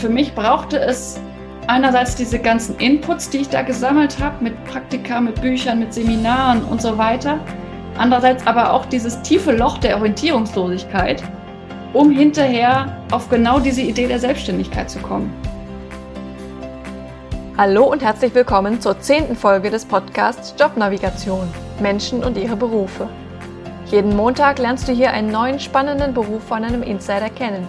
für mich brauchte es einerseits diese ganzen Inputs, die ich da gesammelt habe, mit Praktika, mit Büchern, mit Seminaren und so weiter. Andererseits aber auch dieses tiefe Loch der Orientierungslosigkeit, um hinterher auf genau diese Idee der Selbstständigkeit zu kommen. Hallo und herzlich willkommen zur zehnten Folge des Podcasts Jobnavigation Menschen und ihre Berufe. Jeden Montag lernst du hier einen neuen spannenden Beruf von einem Insider kennen.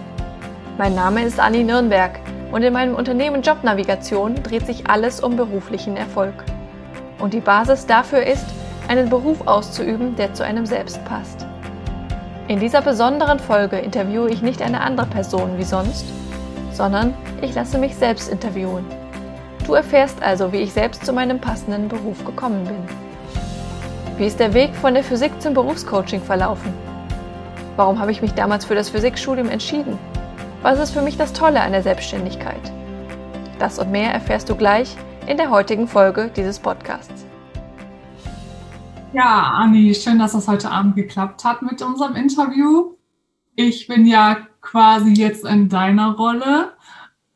Mein Name ist Anni Nürnberg und in meinem Unternehmen Jobnavigation dreht sich alles um beruflichen Erfolg. Und die Basis dafür ist, einen Beruf auszuüben, der zu einem selbst passt. In dieser besonderen Folge interviewe ich nicht eine andere Person wie sonst, sondern ich lasse mich selbst interviewen. Du erfährst also, wie ich selbst zu meinem passenden Beruf gekommen bin. Wie ist der Weg von der Physik zum Berufscoaching verlaufen? Warum habe ich mich damals für das Physikstudium entschieden? Was ist für mich das Tolle an der Selbstständigkeit? Das und mehr erfährst du gleich in der heutigen Folge dieses Podcasts. Ja, Anni, schön, dass das heute Abend geklappt hat mit unserem Interview. Ich bin ja quasi jetzt in deiner Rolle.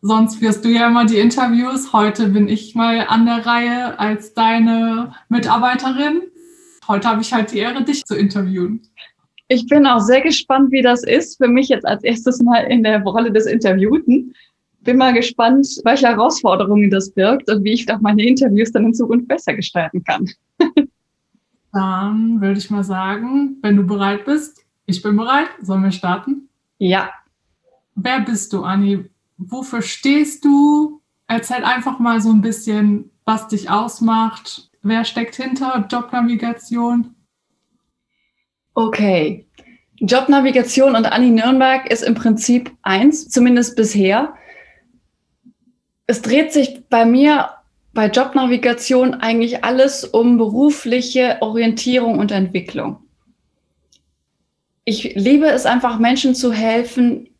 Sonst führst du ja immer die Interviews. Heute bin ich mal an der Reihe als deine Mitarbeiterin. Heute habe ich halt die Ehre, dich zu interviewen. Ich bin auch sehr gespannt, wie das ist für mich jetzt als erstes Mal in der Rolle des Interviewten. Bin mal gespannt, welche Herausforderungen das birgt und wie ich auch meine Interviews dann in Zukunft besser gestalten kann. Dann würde ich mal sagen, wenn du bereit bist, ich bin bereit. Sollen wir starten? Ja. Wer bist du, Anni? Wofür stehst du? Erzähl einfach mal so ein bisschen, was dich ausmacht. Wer steckt hinter Jobnavigation? Okay. Jobnavigation und Anni Nürnberg ist im Prinzip eins, zumindest bisher. Es dreht sich bei mir bei Jobnavigation eigentlich alles um berufliche Orientierung und Entwicklung. Ich liebe es einfach, Menschen zu helfen,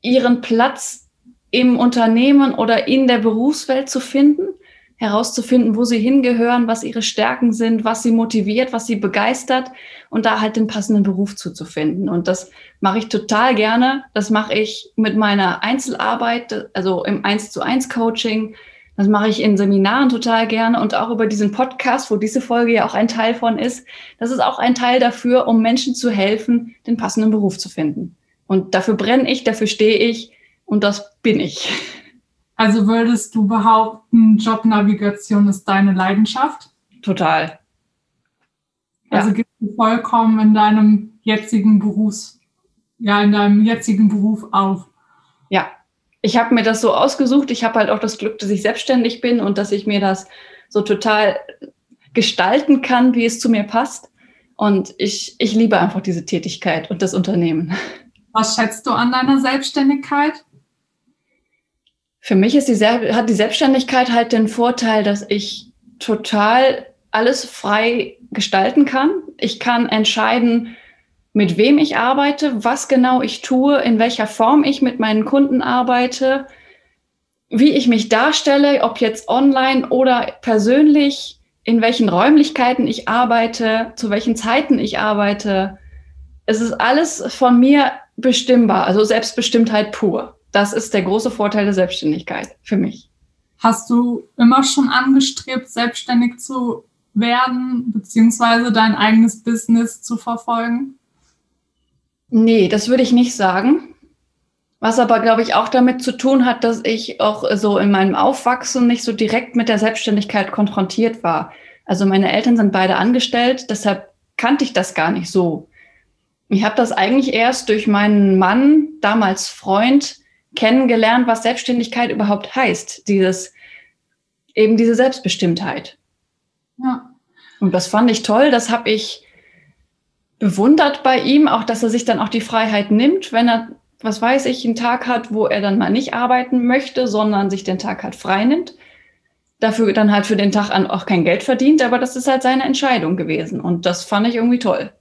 ihren Platz im Unternehmen oder in der Berufswelt zu finden herauszufinden, wo sie hingehören, was ihre Stärken sind, was sie motiviert, was sie begeistert und da halt den passenden Beruf zuzufinden. Und das mache ich total gerne. Das mache ich mit meiner Einzelarbeit, also im 1 zu 1 Coaching. Das mache ich in Seminaren total gerne und auch über diesen Podcast, wo diese Folge ja auch ein Teil von ist. Das ist auch ein Teil dafür, um Menschen zu helfen, den passenden Beruf zu finden. Und dafür brenne ich, dafür stehe ich und das bin ich. Also würdest du behaupten, Jobnavigation ist deine Leidenschaft? Total. Also ja. gibst du vollkommen in deinem jetzigen Berufs, ja, in deinem jetzigen Beruf auf. Ja, ich habe mir das so ausgesucht. Ich habe halt auch das Glück, dass ich selbstständig bin und dass ich mir das so total gestalten kann, wie es zu mir passt. Und ich, ich liebe einfach diese Tätigkeit und das Unternehmen. Was schätzt du an deiner Selbstständigkeit? Für mich ist die, hat die Selbstständigkeit halt den Vorteil, dass ich total alles frei gestalten kann. Ich kann entscheiden, mit wem ich arbeite, was genau ich tue, in welcher Form ich mit meinen Kunden arbeite, wie ich mich darstelle, ob jetzt online oder persönlich, in welchen Räumlichkeiten ich arbeite, zu welchen Zeiten ich arbeite. Es ist alles von mir bestimmbar, also Selbstbestimmtheit pur. Das ist der große Vorteil der Selbstständigkeit für mich. Hast du immer schon angestrebt, selbstständig zu werden, beziehungsweise dein eigenes Business zu verfolgen? Nee, das würde ich nicht sagen. Was aber, glaube ich, auch damit zu tun hat, dass ich auch so in meinem Aufwachsen nicht so direkt mit der Selbstständigkeit konfrontiert war. Also meine Eltern sind beide angestellt, deshalb kannte ich das gar nicht so. Ich habe das eigentlich erst durch meinen Mann, damals Freund, kennengelernt, was Selbstständigkeit überhaupt heißt. Dieses, eben diese Selbstbestimmtheit. Ja. Und das fand ich toll. Das habe ich bewundert bei ihm, auch dass er sich dann auch die Freiheit nimmt, wenn er, was weiß ich, einen Tag hat, wo er dann mal nicht arbeiten möchte, sondern sich den Tag halt frei nimmt. Dafür dann halt für den Tag an auch kein Geld verdient, aber das ist halt seine Entscheidung gewesen. Und das fand ich irgendwie toll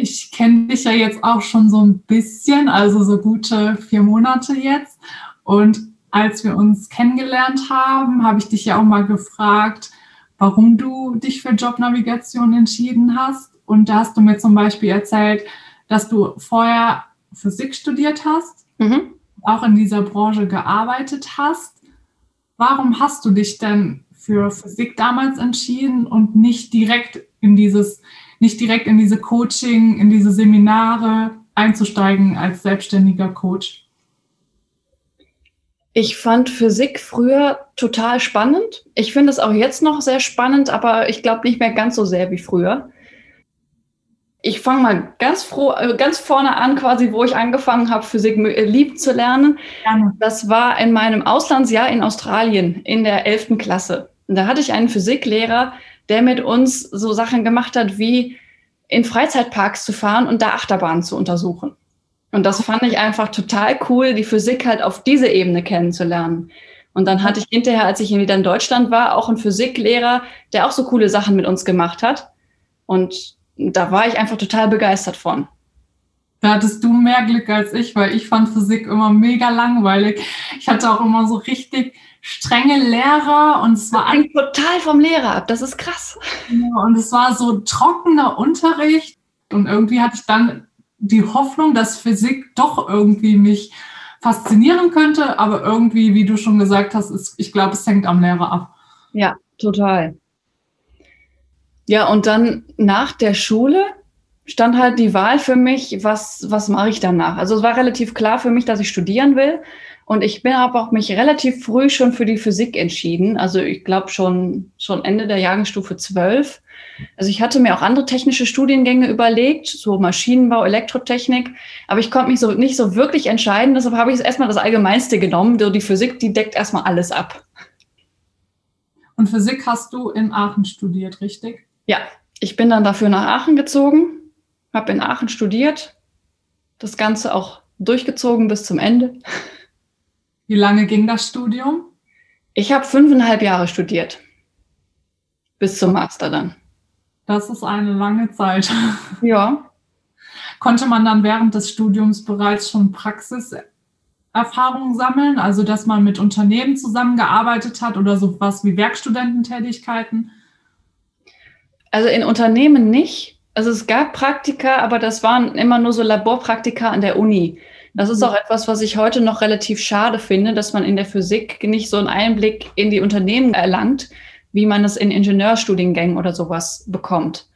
ich kenne dich ja jetzt auch schon so ein bisschen, also so gute vier Monate jetzt. Und als wir uns kennengelernt haben, habe ich dich ja auch mal gefragt, warum du dich für Jobnavigation entschieden hast. Und da hast du mir zum Beispiel erzählt, dass du vorher Physik studiert hast. Mhm. auch in dieser Branche gearbeitet hast. Warum hast du dich denn für Physik damals entschieden und nicht direkt in dieses, nicht direkt in diese Coaching, in diese Seminare einzusteigen als selbstständiger Coach? Ich fand Physik früher total spannend. Ich finde es auch jetzt noch sehr spannend, aber ich glaube nicht mehr ganz so sehr wie früher. Ich fange mal ganz froh, äh, ganz vorne an, quasi, wo ich angefangen habe, Physik äh, lieb zu lernen. Gerne. Das war in meinem Auslandsjahr in Australien in der 11. Klasse. Und da hatte ich einen Physiklehrer, der mit uns so Sachen gemacht hat, wie in Freizeitparks zu fahren und da Achterbahnen zu untersuchen. Und das fand ich einfach total cool, die Physik halt auf diese Ebene kennenzulernen. Und dann hatte ich hinterher, als ich wieder in Deutschland war, auch einen Physiklehrer, der auch so coole Sachen mit uns gemacht hat. Und da war ich einfach total begeistert von. Da hattest du mehr Glück als ich, weil ich fand Physik immer mega langweilig. Ich hatte auch immer so richtig strenge Lehrer und es war das hängt total vom Lehrer ab. Das ist krass. Ja, und es war so trockener Unterricht und irgendwie hatte ich dann die Hoffnung, dass Physik doch irgendwie mich faszinieren könnte, aber irgendwie, wie du schon gesagt hast, ist, ich glaube, es hängt am Lehrer ab. Ja, total. Ja, und dann nach der Schule stand halt die Wahl für mich, was, was mache ich danach? Also es war relativ klar für mich, dass ich studieren will. Und ich bin aber auch mich relativ früh schon für die Physik entschieden. Also ich glaube schon, schon Ende der Jahrgangsstufe 12. Also ich hatte mir auch andere technische Studiengänge überlegt, so Maschinenbau, Elektrotechnik, aber ich konnte mich so nicht so wirklich entscheiden. Deshalb habe ich erstmal das Allgemeinste genommen. Die Physik, die deckt erstmal alles ab. Und Physik hast du in Aachen studiert, richtig? Ja, ich bin dann dafür nach Aachen gezogen, habe in Aachen studiert, das Ganze auch durchgezogen bis zum Ende. Wie lange ging das Studium? Ich habe fünfeinhalb Jahre studiert. Bis zum Master dann. Das ist eine lange Zeit. Ja. Konnte man dann während des Studiums bereits schon Praxiserfahrungen sammeln, also dass man mit Unternehmen zusammengearbeitet hat oder sowas wie Werkstudententätigkeiten? Also in Unternehmen nicht. Also es gab Praktika, aber das waren immer nur so Laborpraktika an der Uni. Das ist mhm. auch etwas, was ich heute noch relativ schade finde, dass man in der Physik nicht so einen Einblick in die Unternehmen erlangt, wie man es in Ingenieurstudiengängen oder sowas bekommt.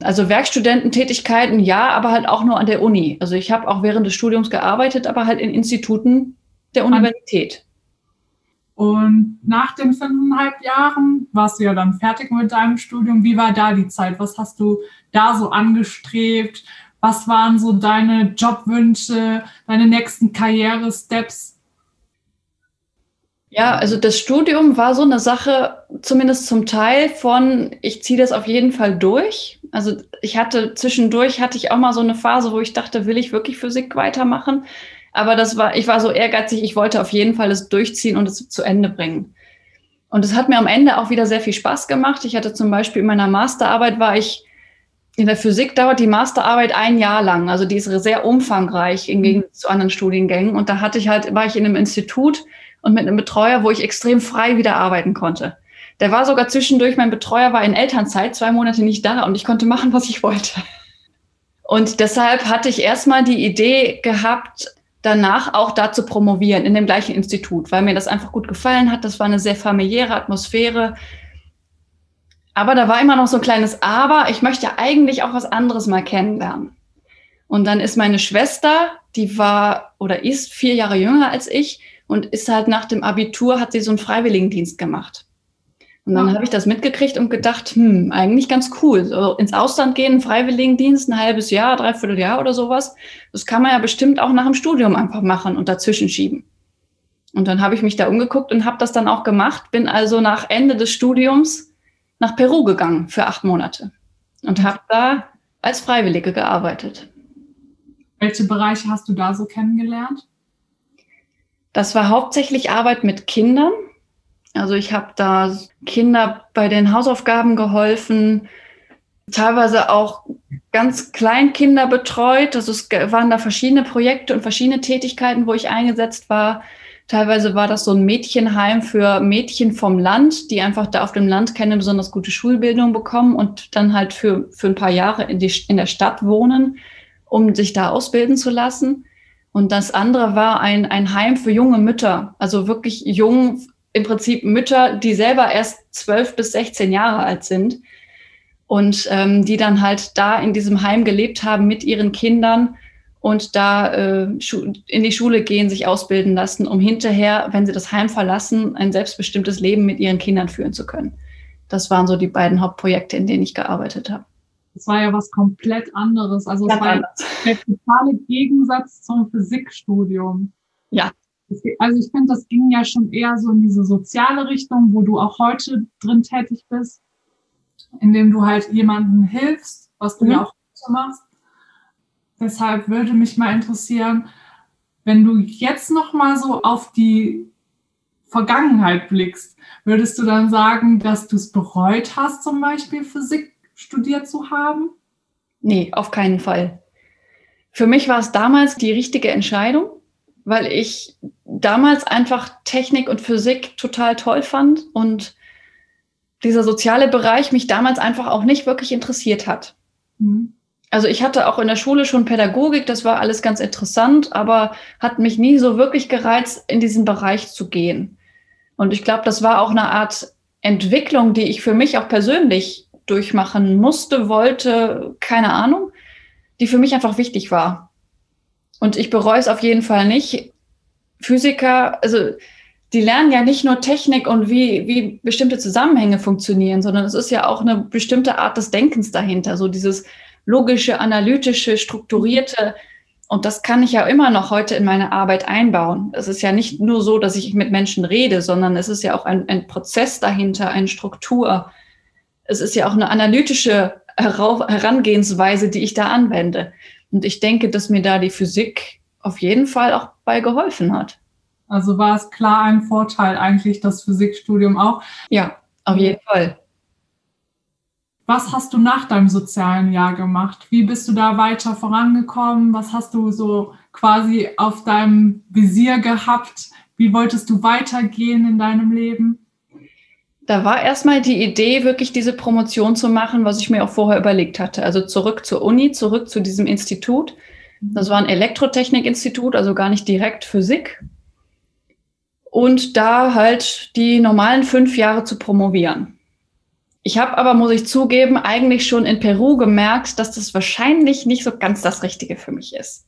Also Werkstudententätigkeiten, ja, aber halt auch nur an der Uni. Also ich habe auch während des Studiums gearbeitet, aber halt in Instituten der Universität. Und nach den fünfeinhalb Jahren warst du ja dann fertig mit deinem Studium. Wie war da die Zeit? Was hast du da so angestrebt? Was waren so deine Jobwünsche, deine nächsten Karrieresteps? Ja, also das Studium war so eine Sache, zumindest zum Teil von, ich ziehe das auf jeden Fall durch. Also ich hatte zwischendurch hatte ich auch mal so eine Phase, wo ich dachte, will ich wirklich Physik weitermachen? Aber das war, ich war so ehrgeizig, ich wollte auf jeden Fall es durchziehen und es zu Ende bringen. Und es hat mir am Ende auch wieder sehr viel Spaß gemacht. Ich hatte zum Beispiel in meiner Masterarbeit war ich in der Physik dauert die Masterarbeit ein Jahr lang. Also die ist sehr umfangreich im Gegensatz zu anderen Studiengängen. Und da hatte ich halt, war ich in einem Institut, und mit einem Betreuer, wo ich extrem frei wieder arbeiten konnte. Der war sogar zwischendurch, mein Betreuer war in Elternzeit, zwei Monate nicht da und ich konnte machen, was ich wollte. Und deshalb hatte ich erstmal die Idee gehabt, danach auch da zu promovieren in dem gleichen Institut, weil mir das einfach gut gefallen hat. Das war eine sehr familiäre Atmosphäre. Aber da war immer noch so ein kleines Aber. Ich möchte eigentlich auch was anderes mal kennenlernen. Und dann ist meine Schwester, die war oder ist vier Jahre jünger als ich, und ist halt nach dem Abitur, hat sie so einen Freiwilligendienst gemacht. Und dann ja. habe ich das mitgekriegt und gedacht, hm, eigentlich ganz cool. So ins Ausland gehen, Freiwilligendienst, ein halbes Jahr, dreiviertel Jahr oder sowas. Das kann man ja bestimmt auch nach dem Studium einfach machen und dazwischen schieben. Und dann habe ich mich da umgeguckt und habe das dann auch gemacht. Bin also nach Ende des Studiums nach Peru gegangen für acht Monate und habe da als Freiwillige gearbeitet. Welche Bereiche hast du da so kennengelernt? Das war hauptsächlich Arbeit mit Kindern. Also ich habe da Kinder bei den Hausaufgaben geholfen, teilweise auch ganz Kleinkinder betreut. Also es waren da verschiedene Projekte und verschiedene Tätigkeiten, wo ich eingesetzt war. Teilweise war das so ein Mädchenheim für Mädchen vom Land, die einfach da auf dem Land keine besonders gute Schulbildung bekommen und dann halt für, für ein paar Jahre in, die, in der Stadt wohnen, um sich da ausbilden zu lassen. Und das andere war ein, ein Heim für junge Mütter, also wirklich jung, im Prinzip Mütter, die selber erst zwölf bis 16 Jahre alt sind und ähm, die dann halt da in diesem Heim gelebt haben mit ihren Kindern und da äh, in die Schule gehen, sich ausbilden lassen, um hinterher, wenn sie das Heim verlassen, ein selbstbestimmtes Leben mit ihren Kindern führen zu können. Das waren so die beiden Hauptprojekte, in denen ich gearbeitet habe. Das war ja was komplett anderes. Also es war der totale Gegensatz zum Physikstudium. Ja. Also ich finde, das ging ja schon eher so in diese soziale Richtung, wo du auch heute drin tätig bist, indem du halt jemandem hilfst, was du mhm. ja auch machst. Deshalb würde mich mal interessieren, wenn du jetzt noch mal so auf die Vergangenheit blickst, würdest du dann sagen, dass du es bereut hast, zum Beispiel Physik studiert zu haben? Nee, auf keinen Fall. Für mich war es damals die richtige Entscheidung, weil ich damals einfach Technik und Physik total toll fand und dieser soziale Bereich mich damals einfach auch nicht wirklich interessiert hat. Mhm. Also ich hatte auch in der Schule schon Pädagogik, das war alles ganz interessant, aber hat mich nie so wirklich gereizt, in diesen Bereich zu gehen. Und ich glaube, das war auch eine Art Entwicklung, die ich für mich auch persönlich durchmachen musste, wollte, keine Ahnung, die für mich einfach wichtig war. Und ich bereue es auf jeden Fall nicht. Physiker, also die lernen ja nicht nur Technik und wie, wie bestimmte Zusammenhänge funktionieren, sondern es ist ja auch eine bestimmte Art des Denkens dahinter, so dieses logische, analytische, strukturierte. Und das kann ich ja immer noch heute in meine Arbeit einbauen. Es ist ja nicht nur so, dass ich mit Menschen rede, sondern es ist ja auch ein, ein Prozess dahinter, eine Struktur, es ist ja auch eine analytische Herangehensweise, die ich da anwende. Und ich denke, dass mir da die Physik auf jeden Fall auch bei geholfen hat. Also war es klar ein Vorteil eigentlich, das Physikstudium auch? Ja, auf jeden Fall. Was hast du nach deinem sozialen Jahr gemacht? Wie bist du da weiter vorangekommen? Was hast du so quasi auf deinem Visier gehabt? Wie wolltest du weitergehen in deinem Leben? Da war erstmal die Idee, wirklich diese Promotion zu machen, was ich mir auch vorher überlegt hatte. Also zurück zur Uni, zurück zu diesem Institut. Das war ein Elektrotechnikinstitut, also gar nicht direkt Physik. Und da halt die normalen fünf Jahre zu promovieren. Ich habe aber, muss ich zugeben, eigentlich schon in Peru gemerkt, dass das wahrscheinlich nicht so ganz das Richtige für mich ist.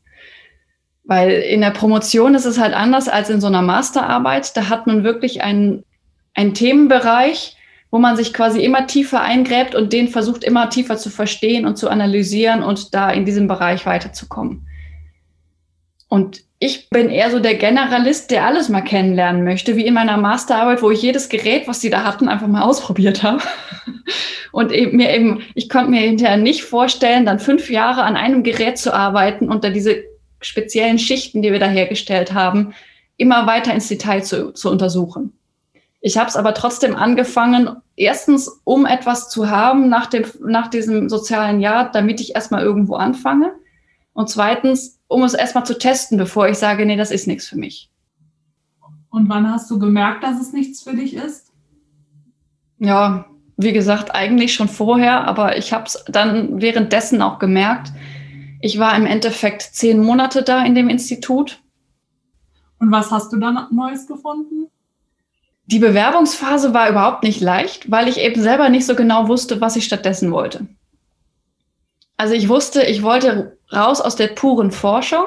Weil in der Promotion ist es halt anders als in so einer Masterarbeit. Da hat man wirklich einen ein Themenbereich, wo man sich quasi immer tiefer eingräbt und den versucht immer tiefer zu verstehen und zu analysieren und da in diesem Bereich weiterzukommen. Und ich bin eher so der Generalist, der alles mal kennenlernen möchte, wie in meiner Masterarbeit, wo ich jedes Gerät, was die da hatten, einfach mal ausprobiert habe. Und eben mir eben, ich konnte mir hinterher nicht vorstellen, dann fünf Jahre an einem Gerät zu arbeiten und da diese speziellen Schichten, die wir da hergestellt haben, immer weiter ins Detail zu, zu untersuchen. Ich habe es aber trotzdem angefangen, erstens, um etwas zu haben nach, dem, nach diesem sozialen Jahr, damit ich erstmal irgendwo anfange. Und zweitens, um es erstmal zu testen, bevor ich sage, nee, das ist nichts für mich. Und wann hast du gemerkt, dass es nichts für dich ist? Ja, wie gesagt, eigentlich schon vorher, aber ich habe es dann währenddessen auch gemerkt. Ich war im Endeffekt zehn Monate da in dem Institut. Und was hast du dann Neues gefunden? Die Bewerbungsphase war überhaupt nicht leicht, weil ich eben selber nicht so genau wusste, was ich stattdessen wollte. Also ich wusste, ich wollte raus aus der puren Forschung,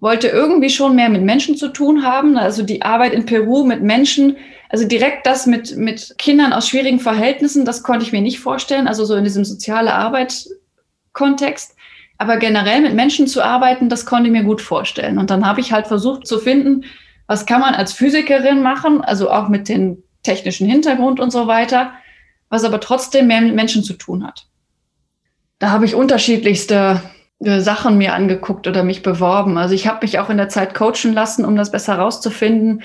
wollte irgendwie schon mehr mit Menschen zu tun haben. Also die Arbeit in Peru mit Menschen, also direkt das mit, mit Kindern aus schwierigen Verhältnissen, das konnte ich mir nicht vorstellen. Also so in diesem soziale Arbeit-Kontext. Aber generell mit Menschen zu arbeiten, das konnte ich mir gut vorstellen. Und dann habe ich halt versucht zu finden, was kann man als Physikerin machen, also auch mit dem technischen Hintergrund und so weiter, was aber trotzdem mehr mit Menschen zu tun hat. Da habe ich unterschiedlichste äh, Sachen mir angeguckt oder mich beworben. Also ich habe mich auch in der Zeit coachen lassen, um das besser rauszufinden.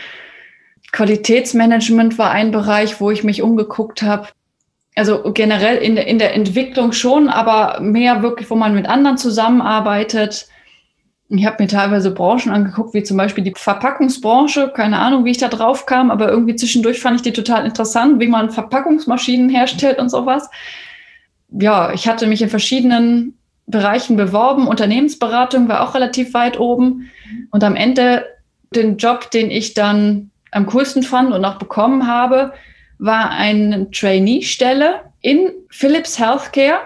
Qualitätsmanagement war ein Bereich, wo ich mich umgeguckt habe. Also generell in der, in der Entwicklung schon, aber mehr wirklich, wo man mit anderen zusammenarbeitet. Ich habe mir teilweise Branchen angeguckt, wie zum Beispiel die Verpackungsbranche. Keine Ahnung, wie ich da drauf kam, aber irgendwie zwischendurch fand ich die total interessant, wie man Verpackungsmaschinen herstellt und sowas. Ja, ich hatte mich in verschiedenen Bereichen beworben. Unternehmensberatung war auch relativ weit oben. Und am Ende den Job, den ich dann am coolsten fand und auch bekommen habe, war eine Trainee-Stelle in Philips Healthcare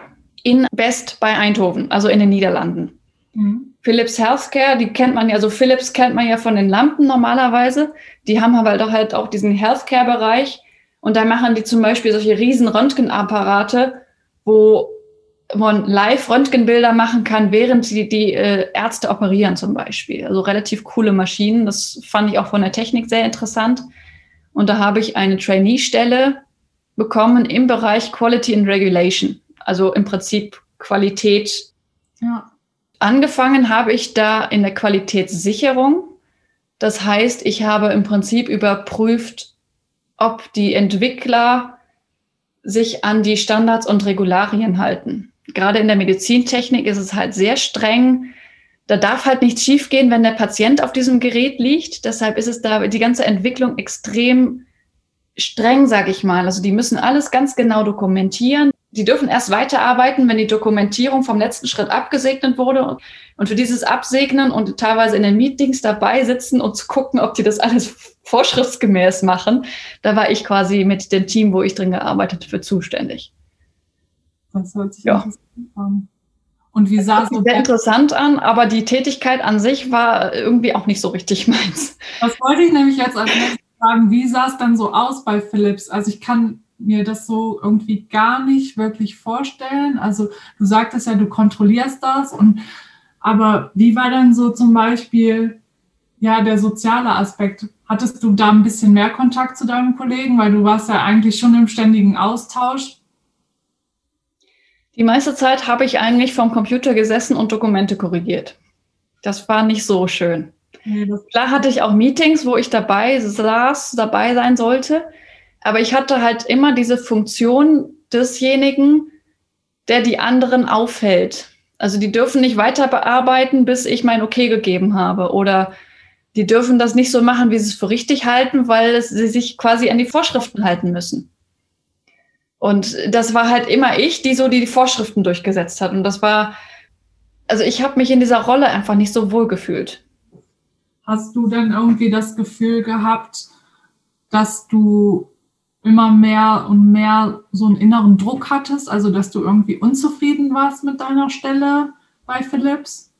in Best bei Eindhoven, also in den Niederlanden. Mhm. Philips Healthcare, die kennt man ja, so Philips kennt man ja von den Lampen normalerweise. Die haben aber doch halt auch diesen Healthcare-Bereich. Und da machen die zum Beispiel solche riesen Röntgenapparate, wo man Live-Röntgenbilder machen kann, während die, die äh, Ärzte operieren zum Beispiel. Also relativ coole Maschinen. Das fand ich auch von der Technik sehr interessant. Und da habe ich eine Trainee-Stelle bekommen im Bereich Quality and Regulation. Also im Prinzip Qualität. Ja. Angefangen habe ich da in der Qualitätssicherung. Das heißt, ich habe im Prinzip überprüft, ob die Entwickler sich an die Standards und Regularien halten gerade in der Medizintechnik ist es halt sehr streng. Da darf halt nichts schiefgehen, wenn der Patient auf diesem Gerät liegt. Deshalb ist es da die ganze Entwicklung extrem streng, sage ich mal. Also die müssen alles ganz genau dokumentieren. Die dürfen erst weiterarbeiten, wenn die Dokumentierung vom letzten Schritt abgesegnet wurde. Und für dieses Absegnen und teilweise in den Meetings dabei sitzen und zu gucken, ob die das alles vorschriftsgemäß machen, da war ich quasi mit dem Team, wo ich drin gearbeitet für zuständig. Das hört sich ja. an. Und wie sah es so sehr interessant an, aber die Tätigkeit an sich war irgendwie auch nicht so richtig meins. Das wollte ich nämlich jetzt als nächstes fragen. Wie sah es dann so aus bei Philips? Also ich kann mir das so irgendwie gar nicht wirklich vorstellen. Also du sagtest ja, du kontrollierst das und aber wie war dann so zum Beispiel ja der soziale Aspekt? Hattest du da ein bisschen mehr Kontakt zu deinem Kollegen, weil du warst ja eigentlich schon im ständigen Austausch? Die meiste Zeit habe ich eigentlich vom Computer gesessen und Dokumente korrigiert. Das war nicht so schön. Klar hatte ich auch Meetings, wo ich dabei saß, dabei sein sollte, aber ich hatte halt immer diese Funktion desjenigen, der die anderen aufhält. Also die dürfen nicht weiter bearbeiten, bis ich mein Okay gegeben habe. Oder die dürfen das nicht so machen, wie sie es für richtig halten, weil sie sich quasi an die Vorschriften halten müssen. Und das war halt immer ich, die so die Vorschriften durchgesetzt hat. Und das war, also ich habe mich in dieser Rolle einfach nicht so wohl gefühlt. Hast du denn irgendwie das Gefühl gehabt, dass du immer mehr und mehr so einen inneren Druck hattest, also dass du irgendwie unzufrieden warst mit deiner Stelle bei Philips?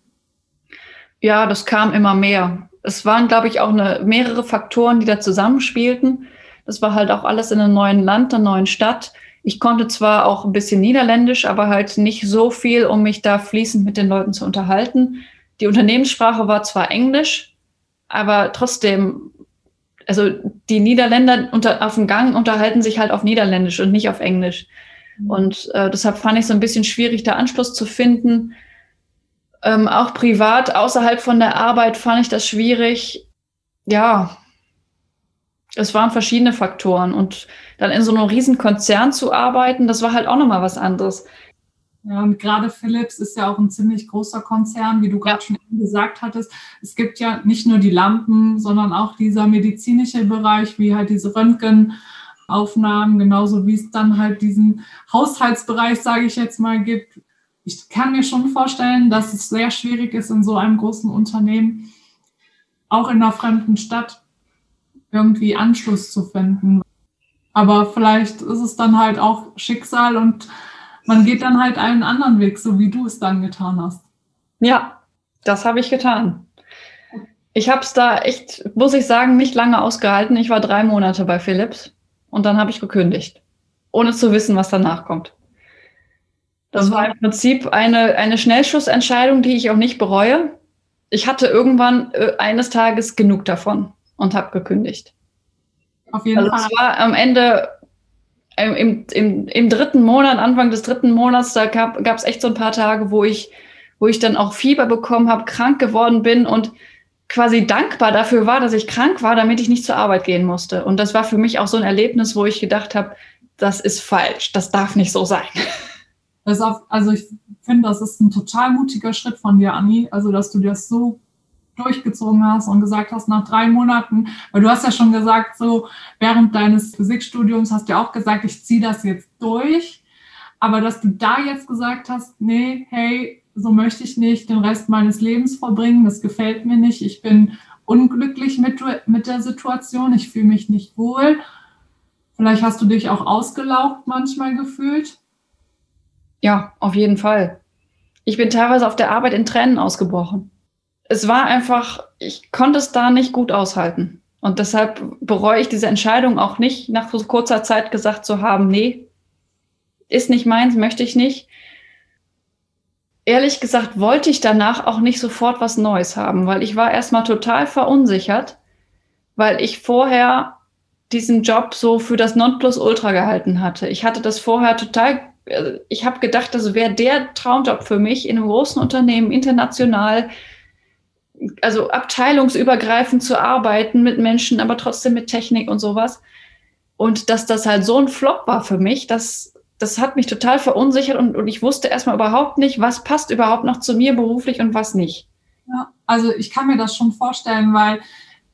Ja, das kam immer mehr. Es waren, glaube ich, auch eine, mehrere Faktoren, die da zusammenspielten. Das war halt auch alles in einem neuen Land, einer neuen Stadt. Ich konnte zwar auch ein bisschen Niederländisch, aber halt nicht so viel, um mich da fließend mit den Leuten zu unterhalten. Die Unternehmenssprache war zwar Englisch, aber trotzdem, also die Niederländer unter, auf dem Gang unterhalten sich halt auf Niederländisch und nicht auf Englisch. Mhm. Und äh, deshalb fand ich es so ein bisschen schwierig, da Anschluss zu finden. Ähm, auch privat, außerhalb von der Arbeit, fand ich das schwierig. Ja, es waren verschiedene Faktoren und dann in so einem riesen Konzern zu arbeiten, das war halt auch nochmal was anderes. Ja, und gerade Philips ist ja auch ein ziemlich großer Konzern, wie du gerade schon eben gesagt hattest. Es gibt ja nicht nur die Lampen, sondern auch dieser medizinische Bereich, wie halt diese Röntgenaufnahmen, genauso wie es dann halt diesen Haushaltsbereich, sage ich jetzt mal, gibt. Ich kann mir schon vorstellen, dass es sehr schwierig ist, in so einem großen Unternehmen, auch in einer fremden Stadt, irgendwie Anschluss zu finden. Aber vielleicht ist es dann halt auch Schicksal und man geht dann halt einen anderen Weg, so wie du es dann getan hast. Ja, das habe ich getan. Ich habe es da echt, muss ich sagen, nicht lange ausgehalten. Ich war drei Monate bei Philips und dann habe ich gekündigt, ohne zu wissen, was danach kommt. Das war im Prinzip eine, eine Schnellschussentscheidung, die ich auch nicht bereue. Ich hatte irgendwann äh, eines Tages genug davon und habe gekündigt. Auf jeden also Fall. Es war am Ende im, im, im dritten Monat, Anfang des dritten Monats, da gab es echt so ein paar Tage, wo ich, wo ich dann auch Fieber bekommen habe, krank geworden bin und quasi dankbar dafür war, dass ich krank war, damit ich nicht zur Arbeit gehen musste. Und das war für mich auch so ein Erlebnis, wo ich gedacht habe, das ist falsch, das darf nicht so sein. Auch, also ich finde, das ist ein total mutiger Schritt von dir, Anni, also dass du das so durchgezogen hast und gesagt hast, nach drei Monaten, weil du hast ja schon gesagt, so während deines Physikstudiums hast du ja auch gesagt, ich ziehe das jetzt durch. Aber dass du da jetzt gesagt hast, nee, hey, so möchte ich nicht den Rest meines Lebens verbringen, das gefällt mir nicht, ich bin unglücklich mit, mit der Situation, ich fühle mich nicht wohl. Vielleicht hast du dich auch ausgelaugt manchmal gefühlt. Ja, auf jeden Fall. Ich bin teilweise auf der Arbeit in Tränen ausgebrochen. Es war einfach, ich konnte es da nicht gut aushalten. Und deshalb bereue ich diese Entscheidung auch nicht, nach so kurzer Zeit gesagt zu haben, nee, ist nicht meins, möchte ich nicht. Ehrlich gesagt wollte ich danach auch nicht sofort was Neues haben, weil ich war erstmal total verunsichert, weil ich vorher diesen Job so für das Nonplusultra gehalten hatte. Ich hatte das vorher total, äh, ich habe gedacht, das wäre der Traumjob für mich in einem großen Unternehmen, international, also abteilungsübergreifend zu arbeiten mit Menschen, aber trotzdem mit Technik und sowas. Und dass das halt so ein Flop war für mich, das, das hat mich total verunsichert und, und ich wusste erstmal überhaupt nicht, was passt überhaupt noch zu mir beruflich und was nicht. Ja, also ich kann mir das schon vorstellen, weil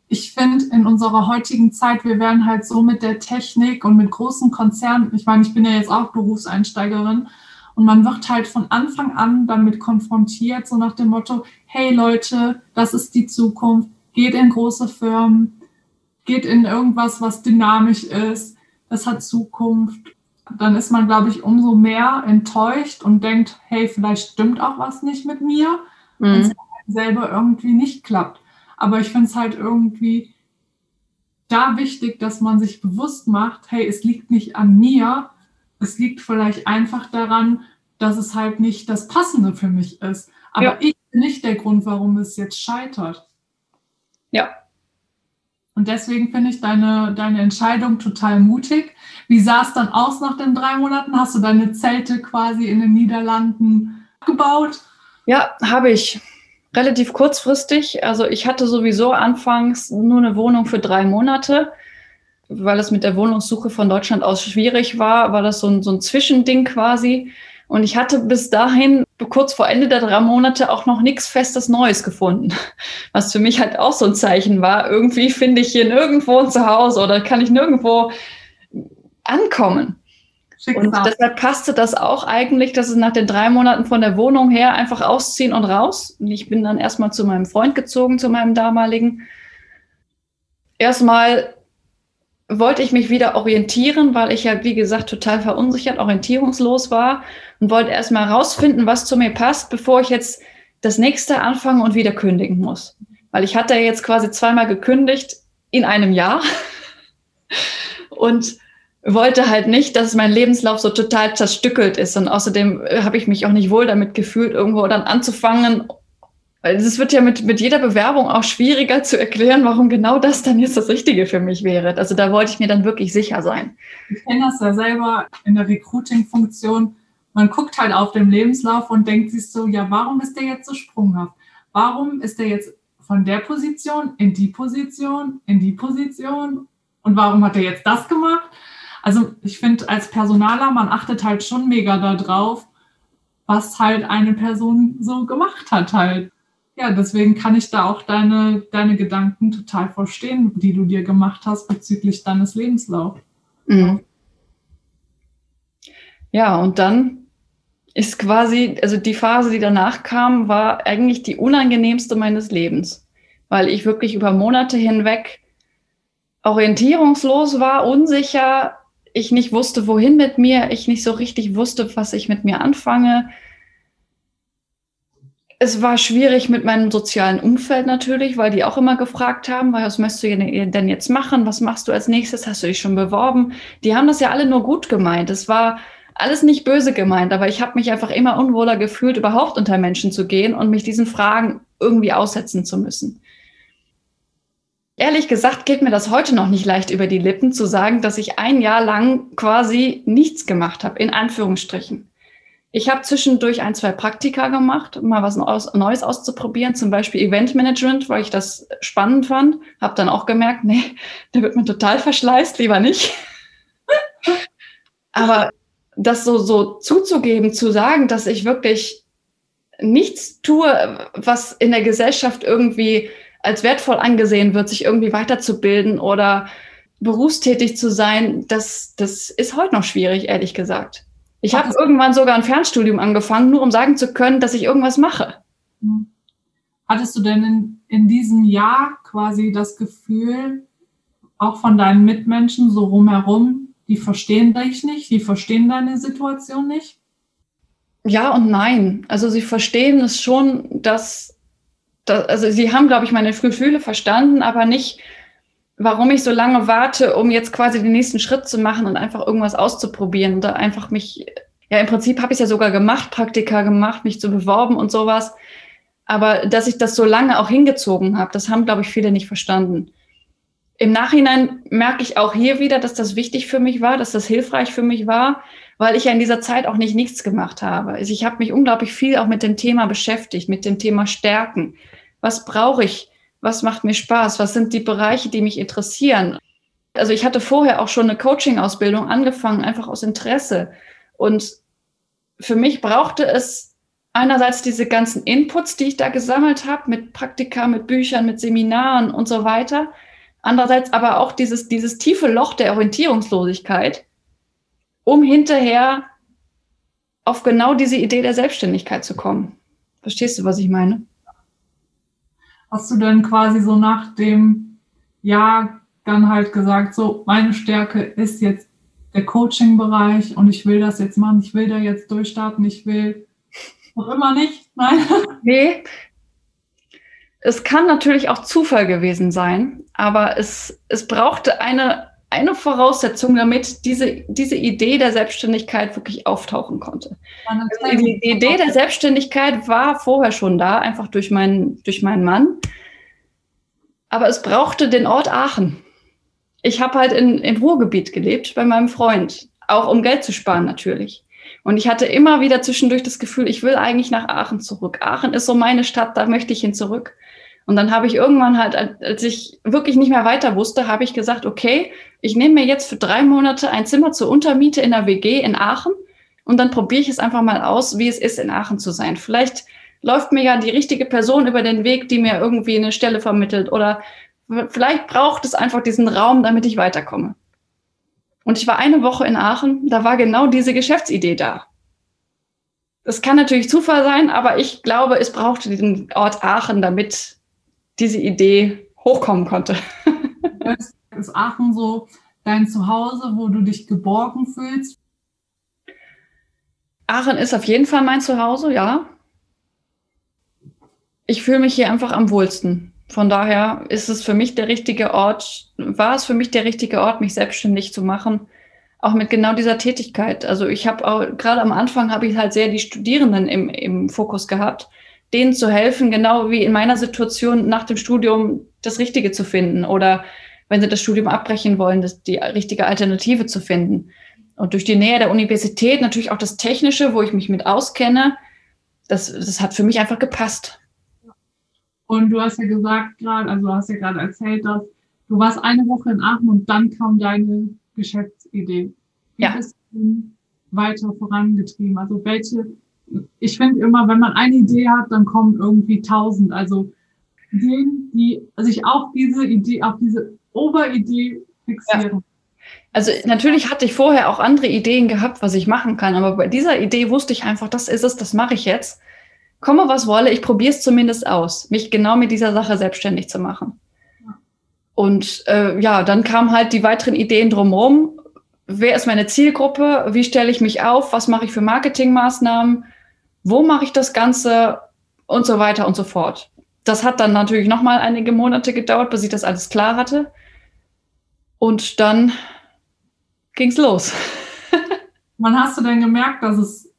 ich finde, in unserer heutigen Zeit, wir werden halt so mit der Technik und mit großen Konzernen, ich meine, ich bin ja jetzt auch Berufseinsteigerin, und man wird halt von Anfang an damit konfrontiert, so nach dem Motto, hey Leute, das ist die Zukunft, geht in große Firmen, geht in irgendwas, was dynamisch ist, das hat Zukunft. Dann ist man, glaube ich, umso mehr enttäuscht und denkt, hey, vielleicht stimmt auch was nicht mit mir, mhm. wenn es selber irgendwie nicht klappt. Aber ich finde es halt irgendwie da wichtig, dass man sich bewusst macht, hey, es liegt nicht an mir, es liegt vielleicht einfach daran, dass es halt nicht das Passende für mich ist. Aber ja. ich bin nicht der Grund, warum es jetzt scheitert. Ja. Und deswegen finde ich deine, deine Entscheidung total mutig. Wie sah es dann aus nach den drei Monaten? Hast du deine Zelte quasi in den Niederlanden gebaut? Ja, habe ich. Relativ kurzfristig. Also ich hatte sowieso anfangs nur eine Wohnung für drei Monate weil es mit der Wohnungssuche von Deutschland aus schwierig war, war das so ein, so ein Zwischending quasi. Und ich hatte bis dahin, kurz vor Ende der drei Monate, auch noch nichts Festes Neues gefunden. Was für mich halt auch so ein Zeichen war. Irgendwie finde ich hier nirgendwo ein Zuhause oder kann ich nirgendwo ankommen. Schicksal. Und deshalb passte das auch eigentlich, dass es nach den drei Monaten von der Wohnung her einfach ausziehen und raus. Und ich bin dann erstmal zu meinem Freund gezogen, zu meinem damaligen. Erstmal wollte ich mich wieder orientieren, weil ich ja, wie gesagt, total verunsichert, orientierungslos war und wollte erstmal herausfinden, was zu mir passt, bevor ich jetzt das nächste anfange und wieder kündigen muss. Weil ich hatte jetzt quasi zweimal gekündigt in einem Jahr und wollte halt nicht, dass mein Lebenslauf so total zerstückelt ist. Und außerdem habe ich mich auch nicht wohl damit gefühlt, irgendwo dann anzufangen weil es wird ja mit, mit jeder Bewerbung auch schwieriger zu erklären, warum genau das dann jetzt das Richtige für mich wäre. Also da wollte ich mir dann wirklich sicher sein. Ich kenne das ja selber in der Recruiting-Funktion. Man guckt halt auf dem Lebenslauf und denkt sich so, ja, warum ist der jetzt so sprunghaft? Warum ist der jetzt von der Position in die Position, in die Position? Und warum hat er jetzt das gemacht? Also ich finde, als Personaler, man achtet halt schon mega darauf, was halt eine Person so gemacht hat halt ja, deswegen kann ich da auch deine, deine Gedanken total verstehen, die du dir gemacht hast bezüglich deines Lebenslaufs. Mhm. Ja, und dann ist quasi, also die Phase, die danach kam, war eigentlich die unangenehmste meines Lebens, weil ich wirklich über Monate hinweg orientierungslos war, unsicher, ich nicht wusste, wohin mit mir, ich nicht so richtig wusste, was ich mit mir anfange es war schwierig mit meinem sozialen Umfeld natürlich, weil die auch immer gefragt haben, was möchtest du denn jetzt machen? Was machst du als nächstes? Hast du dich schon beworben? Die haben das ja alle nur gut gemeint. Es war alles nicht böse gemeint, aber ich habe mich einfach immer unwohler gefühlt, überhaupt unter Menschen zu gehen und mich diesen Fragen irgendwie aussetzen zu müssen. Ehrlich gesagt geht mir das heute noch nicht leicht über die Lippen zu sagen, dass ich ein Jahr lang quasi nichts gemacht habe, in Anführungsstrichen. Ich habe zwischendurch ein, zwei Praktika gemacht, mal was Neues auszuprobieren, zum Beispiel Eventmanagement, weil ich das spannend fand. Habe dann auch gemerkt, nee, da wird man total verschleißt, lieber nicht. Aber das so, so zuzugeben, zu sagen, dass ich wirklich nichts tue, was in der Gesellschaft irgendwie als wertvoll angesehen wird, sich irgendwie weiterzubilden oder berufstätig zu sein, das, das ist heute noch schwierig, ehrlich gesagt Ich habe irgendwann sogar ein Fernstudium angefangen, nur um sagen zu können, dass ich irgendwas mache. Hm. Hattest du denn in, in diesem Jahr quasi das Gefühl, auch von deinen Mitmenschen so rumherum, die verstehen dich nicht, die verstehen deine Situation nicht? Ja und nein. Also sie verstehen es schon, dass, dass also sie haben, glaube ich, meine Gefühle verstanden, aber nicht, warum ich so lange warte, um jetzt quasi den nächsten Schritt zu machen und einfach irgendwas auszuprobieren oder einfach mich, ja, im Prinzip habe ich es ja sogar gemacht, Praktika gemacht, mich zu beworben und sowas. Aber dass ich das so lange auch hingezogen habe, das haben, glaube ich, viele nicht verstanden. Im Nachhinein merke ich auch hier wieder, dass das wichtig für mich war, dass das hilfreich für mich war, weil ich ja in dieser Zeit auch nicht nichts gemacht habe. Also ich habe mich unglaublich viel auch mit dem Thema beschäftigt, mit dem Thema Stärken. Was brauche ich? Was macht mir Spaß? Was sind die Bereiche, die mich interessieren? Also ich hatte vorher auch schon eine Coaching-Ausbildung angefangen, einfach aus Interesse. Und für mich brauchte es einerseits diese ganzen Inputs, die ich da gesammelt habe, mit Praktika, mit Büchern, mit Seminaren und so weiter. Andererseits aber auch dieses, dieses tiefe Loch der Orientierungslosigkeit, um hinterher auf genau diese Idee der Selbstständigkeit zu kommen. Verstehst du, was ich meine? Hast du denn quasi so nach dem Jahr dann halt gesagt, so meine Stärke ist jetzt der Coaching-Bereich und ich will das jetzt machen, ich will da jetzt durchstarten, ich will noch immer nicht, nein? Nee. Es kann natürlich auch Zufall gewesen sein, aber es, es brauchte eine eine Voraussetzung, damit diese, diese Idee der Selbstständigkeit wirklich auftauchen konnte. Also die, die, Idee der Selbstständigkeit war vorher schon da, einfach durch meinen, durch meinen Mann. Aber es brauchte den Ort Aachen. Ich habe halt in, im Ruhrgebiet gelebt bei meinem Freund, auch um Geld zu sparen natürlich. Und ich hatte immer wieder zwischendurch das Gefühl, ich will eigentlich nach Aachen zurück. Aachen ist so meine Stadt, da möchte ich hin zurück. Und dann habe ich irgendwann halt, als ich wirklich nicht mehr weiter wusste, habe ich gesagt, okay, ich nehme mir jetzt für drei Monate ein Zimmer zur Untermiete in der WG in Aachen und dann probiere ich es einfach mal aus, wie es ist, in Aachen zu sein. Vielleicht läuft mir ja die richtige Person über den Weg, die mir irgendwie eine Stelle vermittelt oder vielleicht braucht es einfach diesen Raum, damit ich weiterkomme. Und ich war eine Woche in Aachen, da war genau diese Geschäftsidee da. Das kann natürlich Zufall sein, aber ich glaube, es brauchte den Ort Aachen, damit diese Idee hochkommen konnte. Ist Aachen so dein Zuhause, wo du dich geborgen fühlst? Aachen ist auf jeden Fall mein Zuhause, ja. Ich fühle mich hier einfach am wohlsten. Von daher ist es für mich der richtige Ort, war es für mich der richtige Ort, mich selbstständig zu machen, auch mit genau dieser Tätigkeit. Also ich habe auch, gerade am Anfang habe ich halt sehr die Studierenden im, im Fokus gehabt denen zu helfen, genau wie in meiner Situation nach dem Studium das Richtige zu finden oder wenn sie das Studium abbrechen wollen, das, die richtige Alternative zu finden. Und durch die Nähe der Universität natürlich auch das Technische, wo ich mich mit auskenne, das, das hat für mich einfach gepasst. Und du hast ja gesagt gerade, also du hast ja gerade erzählt, dass du warst eine Woche in Aachen und dann kam deine Geschäftsidee. Wie ja. bist du weiter vorangetrieben? Also welche ich finde immer, wenn man eine Idee hat, dann kommen irgendwie tausend. Also Ideen, die sich auf diese Idee, auf diese Oberidee fixieren. Ja. Also natürlich hatte ich vorher auch andere Ideen gehabt, was ich machen kann, aber bei dieser Idee wusste ich einfach, das ist es, das mache ich jetzt. Komme, was wolle, ich probiere es zumindest aus, mich genau mit dieser Sache selbstständig zu machen. Und äh, ja, dann kamen halt die weiteren Ideen drumherum. Wer ist meine Zielgruppe? Wie stelle ich mich auf? Was mache ich für Marketingmaßnahmen? Wo mache ich das Ganze und so weiter und so fort. Das hat dann natürlich noch mal einige Monate gedauert, bis ich das alles klar hatte. Und dann ging's los. Wann hast du denn gemerkt, dass es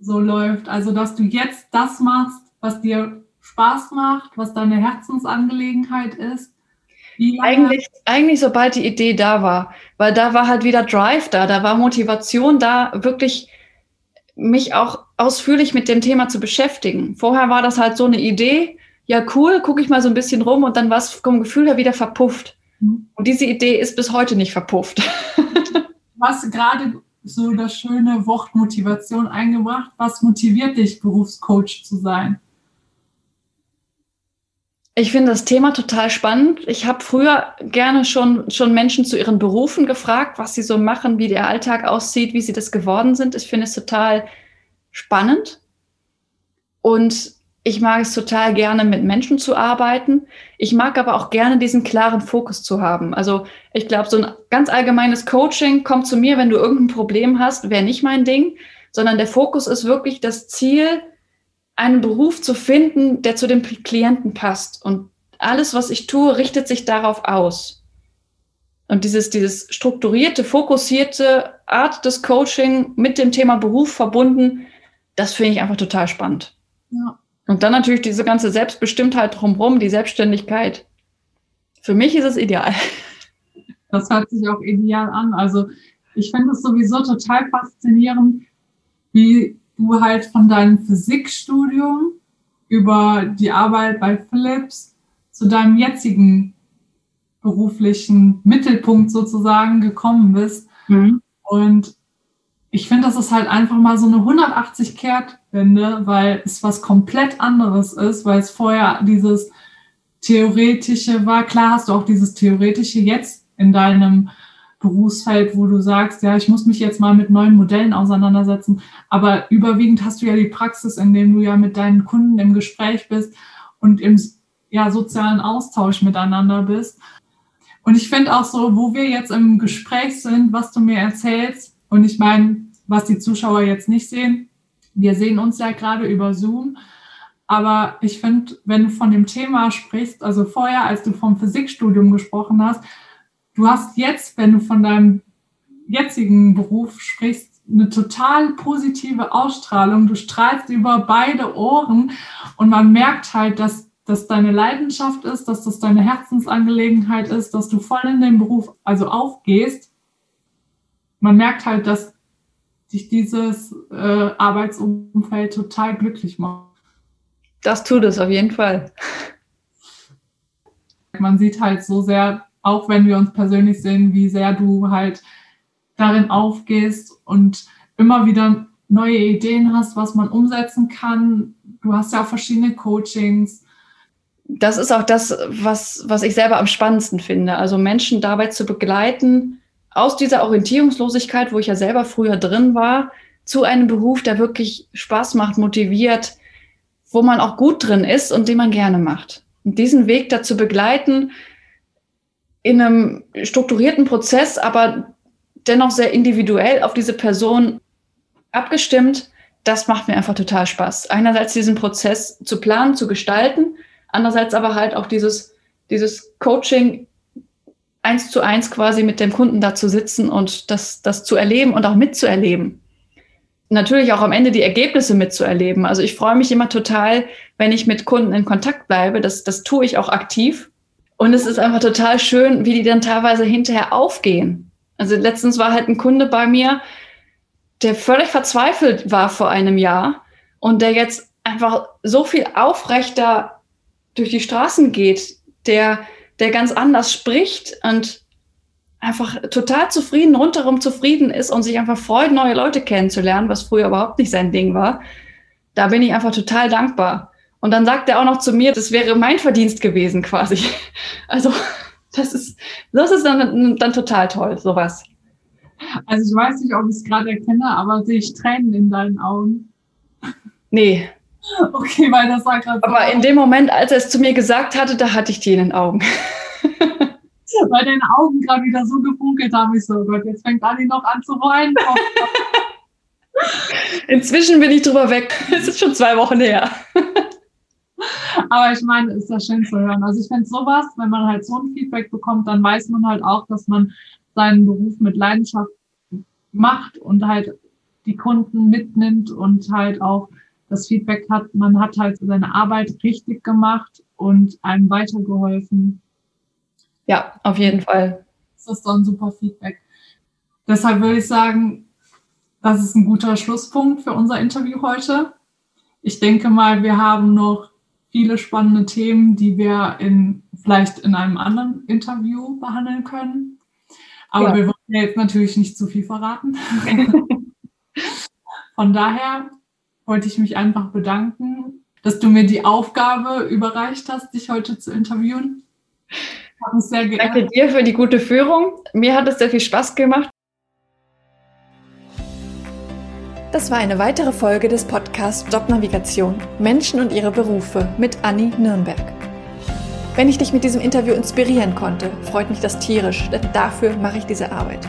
so läuft? Also, dass du jetzt das machst, was dir Spaß macht, was deine Herzensangelegenheit ist? Eigentlich, eigentlich sobald die Idee da war, weil da war halt wieder Drive da, da war Motivation da, wirklich mich auch ausführlich mit dem Thema zu beschäftigen. Vorher war das halt so eine Idee, ja cool, gucke ich mal so ein bisschen rum und dann war es vom Gefühl her wieder verpufft. Mhm. Und diese Idee ist bis heute nicht verpufft. Du hast gerade so das schöne Wort Motivation eingebracht. Was motiviert dich, Berufscoach zu sein? Ich finde das Thema total spannend. Ich habe früher gerne schon, schon Menschen zu ihren Berufen gefragt, was sie so machen, wie der Alltag aussieht, wie sie das geworden sind. Ich finde es total spannend. Und ich mag es total gerne, mit Menschen zu arbeiten. Ich mag aber auch gerne diesen klaren Fokus zu haben. Also ich glaube, so ein ganz allgemeines Coaching kommt zu mir, wenn du irgendein Problem hast, wäre nicht mein Ding, sondern der Fokus ist wirklich das Ziel, einen Beruf zu finden, der zu dem Klienten passt. Und alles, was ich tue, richtet sich darauf aus. Und dieses, dieses strukturierte, fokussierte Art des Coaching mit dem Thema Beruf verbunden, das finde ich einfach total spannend. Ja. Und dann natürlich diese ganze Selbstbestimmtheit drumherum, die Selbstständigkeit. Für mich ist es ideal. Das hört sich auch ideal an. Also ich finde es sowieso total faszinierend, wie du halt von deinem Physikstudium über die Arbeit bei Philips zu deinem jetzigen beruflichen Mittelpunkt sozusagen gekommen bist. Mhm. Und ich finde, das ist halt einfach mal so eine 180 Kehrtwende, weil es was komplett anderes ist, weil es vorher dieses theoretische war. Klar hast du auch dieses theoretische jetzt in deinem Berufsfeld, wo du sagst, ja, ich muss mich jetzt mal mit neuen Modellen auseinandersetzen. Aber überwiegend hast du ja die Praxis, in dem du ja mit deinen Kunden im Gespräch bist und im ja, sozialen Austausch miteinander bist. Und ich finde auch so, wo wir jetzt im Gespräch sind, was du mir erzählst, und ich meine, was die Zuschauer jetzt nicht sehen, wir sehen uns ja gerade über Zoom. Aber ich finde, wenn du von dem Thema sprichst, also vorher, als du vom Physikstudium gesprochen hast, du hast jetzt, wenn du von deinem jetzigen Beruf sprichst, eine total positive Ausstrahlung. Du strahlst über beide Ohren und man merkt halt, dass das deine Leidenschaft ist, dass das deine Herzensangelegenheit ist, dass du voll in den Beruf also aufgehst. Man merkt halt, dass dich dieses äh, Arbeitsumfeld total glücklich macht. Das tut es auf jeden Fall. Man sieht halt so sehr auch wenn wir uns persönlich sehen, wie sehr du halt darin aufgehst und immer wieder neue Ideen hast, was man umsetzen kann. Du hast ja auch verschiedene Coachings. Das ist auch das, was, was ich selber am spannendsten finde. Also Menschen dabei zu begleiten, aus dieser Orientierungslosigkeit, wo ich ja selber früher drin war, zu einem Beruf, der wirklich Spaß macht, motiviert, wo man auch gut drin ist und den man gerne macht. Und diesen Weg dazu begleiten, in einem strukturierten Prozess, aber dennoch sehr individuell auf diese Person abgestimmt, das macht mir einfach total Spaß. Einerseits diesen Prozess zu planen, zu gestalten, andererseits aber halt auch dieses, dieses Coaching eins zu eins quasi mit dem Kunden da zu sitzen und das, das zu erleben und auch mitzuerleben. Natürlich auch am Ende die Ergebnisse mitzuerleben. Also ich freue mich immer total, wenn ich mit Kunden in Kontakt bleibe. Das, das tue ich auch aktiv und es ist einfach total schön, wie die dann teilweise hinterher aufgehen. Also letztens war halt ein Kunde bei mir, der völlig verzweifelt war vor einem Jahr und der jetzt einfach so viel aufrechter durch die Straßen geht, der, der ganz anders spricht und einfach total zufrieden, rundherum zufrieden ist und sich einfach freut, neue Leute kennenzulernen, was früher überhaupt nicht sein Ding war. Da bin ich einfach total dankbar. Und dann sagt er auch noch zu mir, das wäre mein Verdienst gewesen quasi. Also das ist, das ist dann, dann total toll, sowas. Also ich weiß nicht, ob ich es gerade erkenne, aber sehe ich Tränen in deinen Augen? Nee. Okay, weil das war gerade. Aber so in dem Moment, als er es zu mir gesagt hatte, da hatte ich die in den Augen. weil deine Augen gerade wieder so gefunkelt haben. Ich so, oh Gott, jetzt fängt Anni noch an zu weinen. Inzwischen bin ich drüber weg. Es ist schon zwei Wochen her. Aber ich meine, ist das schön zu hören. Also ich finde sowas, wenn man halt so ein Feedback bekommt, dann weiß man halt auch, dass man seinen Beruf mit Leidenschaft macht und halt die Kunden mitnimmt und halt auch das Feedback hat, man hat halt seine Arbeit richtig gemacht und einem weitergeholfen. Ja, auf jeden Fall. Das ist doch ein super Feedback. Deshalb würde ich sagen, das ist ein guter Schlusspunkt für unser Interview heute. Ich denke mal, wir haben noch viele spannende Themen, die wir in, vielleicht in einem anderen Interview behandeln können. Aber ja. wir wollen ja jetzt natürlich nicht zu viel verraten. Von daher wollte ich mich einfach bedanken dass du mir die Aufgabe überreicht hast, dich heute zu interviewen. Hat mich sehr geehrt. Danke dir für die gute Führung. Mir hat es sehr viel Spaß gemacht. Das war eine weitere Folge des Podcasts Jobnavigation Menschen und ihre Berufe mit Anni Nürnberg. Wenn ich dich mit diesem Interview inspirieren konnte, freut mich das tierisch, denn dafür mache ich diese Arbeit.